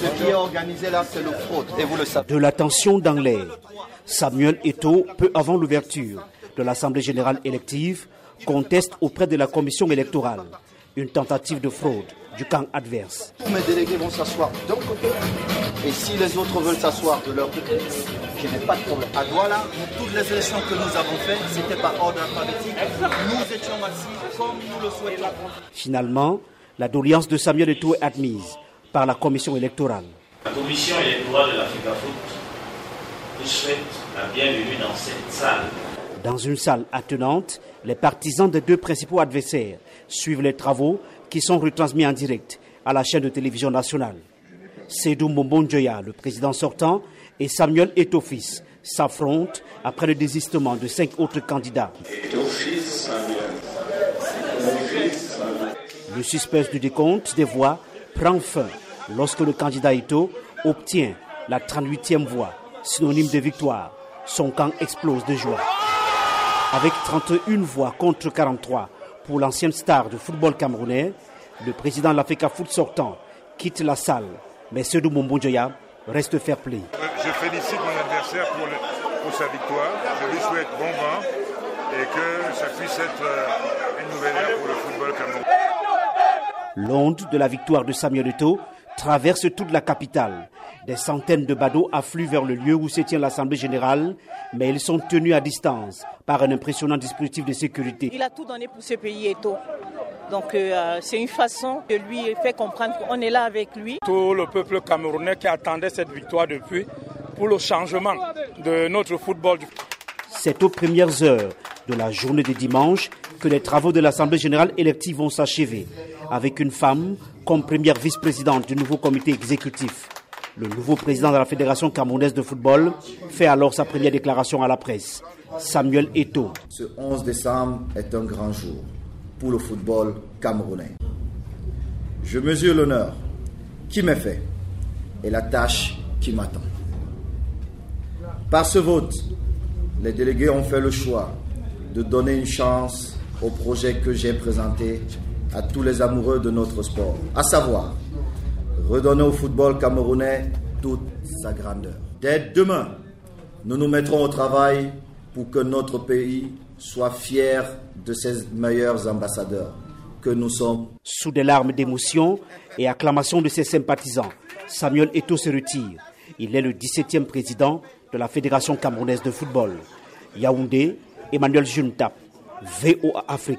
Ce qui est organisé là, c'est le fraude, et vous le savez. De la tension dans l'air, Samuel Eto, peu avant l'ouverture de l'Assemblée générale élective, conteste auprès de la commission électorale une tentative de fraude du camp adverse. Tous mes délégués vont s'asseoir d'un côté, et si les autres veulent s'asseoir de leur côté, je n'ai pas de problème. À Douala, toutes les élections que nous avons faites, c'était par ordre alphabétique. Nous étions assis comme nous le souhaitons. Finalement, la doléance de Samuel Eto'o est admise par la commission électorale. La commission électorale de l'Afrique Foot vous souhaite la bienvenue dans cette salle. Dans une salle attenante, les partisans des deux principaux adversaires suivent les travaux qui sont retransmis en direct à la chaîne de télévision nationale. Sedou Mombonjoya, le président sortant, et Samuel Etofis s'affrontent après le désistement de cinq autres candidats. Le suspense du décompte des voix prend fin lorsque le candidat Eto obtient la 38e voix, synonyme de victoire. Son camp explose de joie. Avec 31 voix contre 43 pour l'ancienne star de football camerounais, le président de l'Africa Foot sortant quitte la salle. Mais Sedou Mombonjoya reste fair play. Je félicite mon adversaire pour, sa victoire. Je lui souhaite bon vent et que ça puisse être euh, une nouvelle ère pour le football camerounais. L'onde de la victoire de Samuel Eto'o traverse toute la capitale. Des centaines de badauds affluent vers le lieu où se tient l'Assemblée générale, mais ils sont tenus à distance par un impressionnant dispositif de sécurité. Il a tout donné pour ce pays, Eto. Donc euh, c'est une façon de lui faire comprendre qu'on est là avec lui. Tout le peuple camerounais qui attendait cette victoire depuis pour le changement de notre football. C'est aux premières heures de la journée de dimanche que les travaux de l'Assemblée générale élective vont s'achever, avec une femme comme première vice-présidente du nouveau comité exécutif. Le nouveau président de la Fédération camerounaise de football fait alors sa première déclaration à la presse. Samuel Eto. Ce 11 décembre est un grand jour pour le football camerounais. Je mesure l'honneur qui m'est fait et la tâche qui m'attend. Par ce vote, les délégués ont fait le choix de donner une chance au projet que j'ai présenté à tous les amoureux de notre sport, à savoir redonner au football camerounais toute sa grandeur. Dès demain, nous nous mettrons au travail pour que notre pays soit fier de ses meilleurs ambassadeurs que nous sommes. Sous des larmes d'émotion et acclamations de ses sympathisants, Samuel Eto se retire. Il est le 17e président de la Fédération camerounaise de football. Yaoundé, Emmanuel Juntap, VOA Afrique.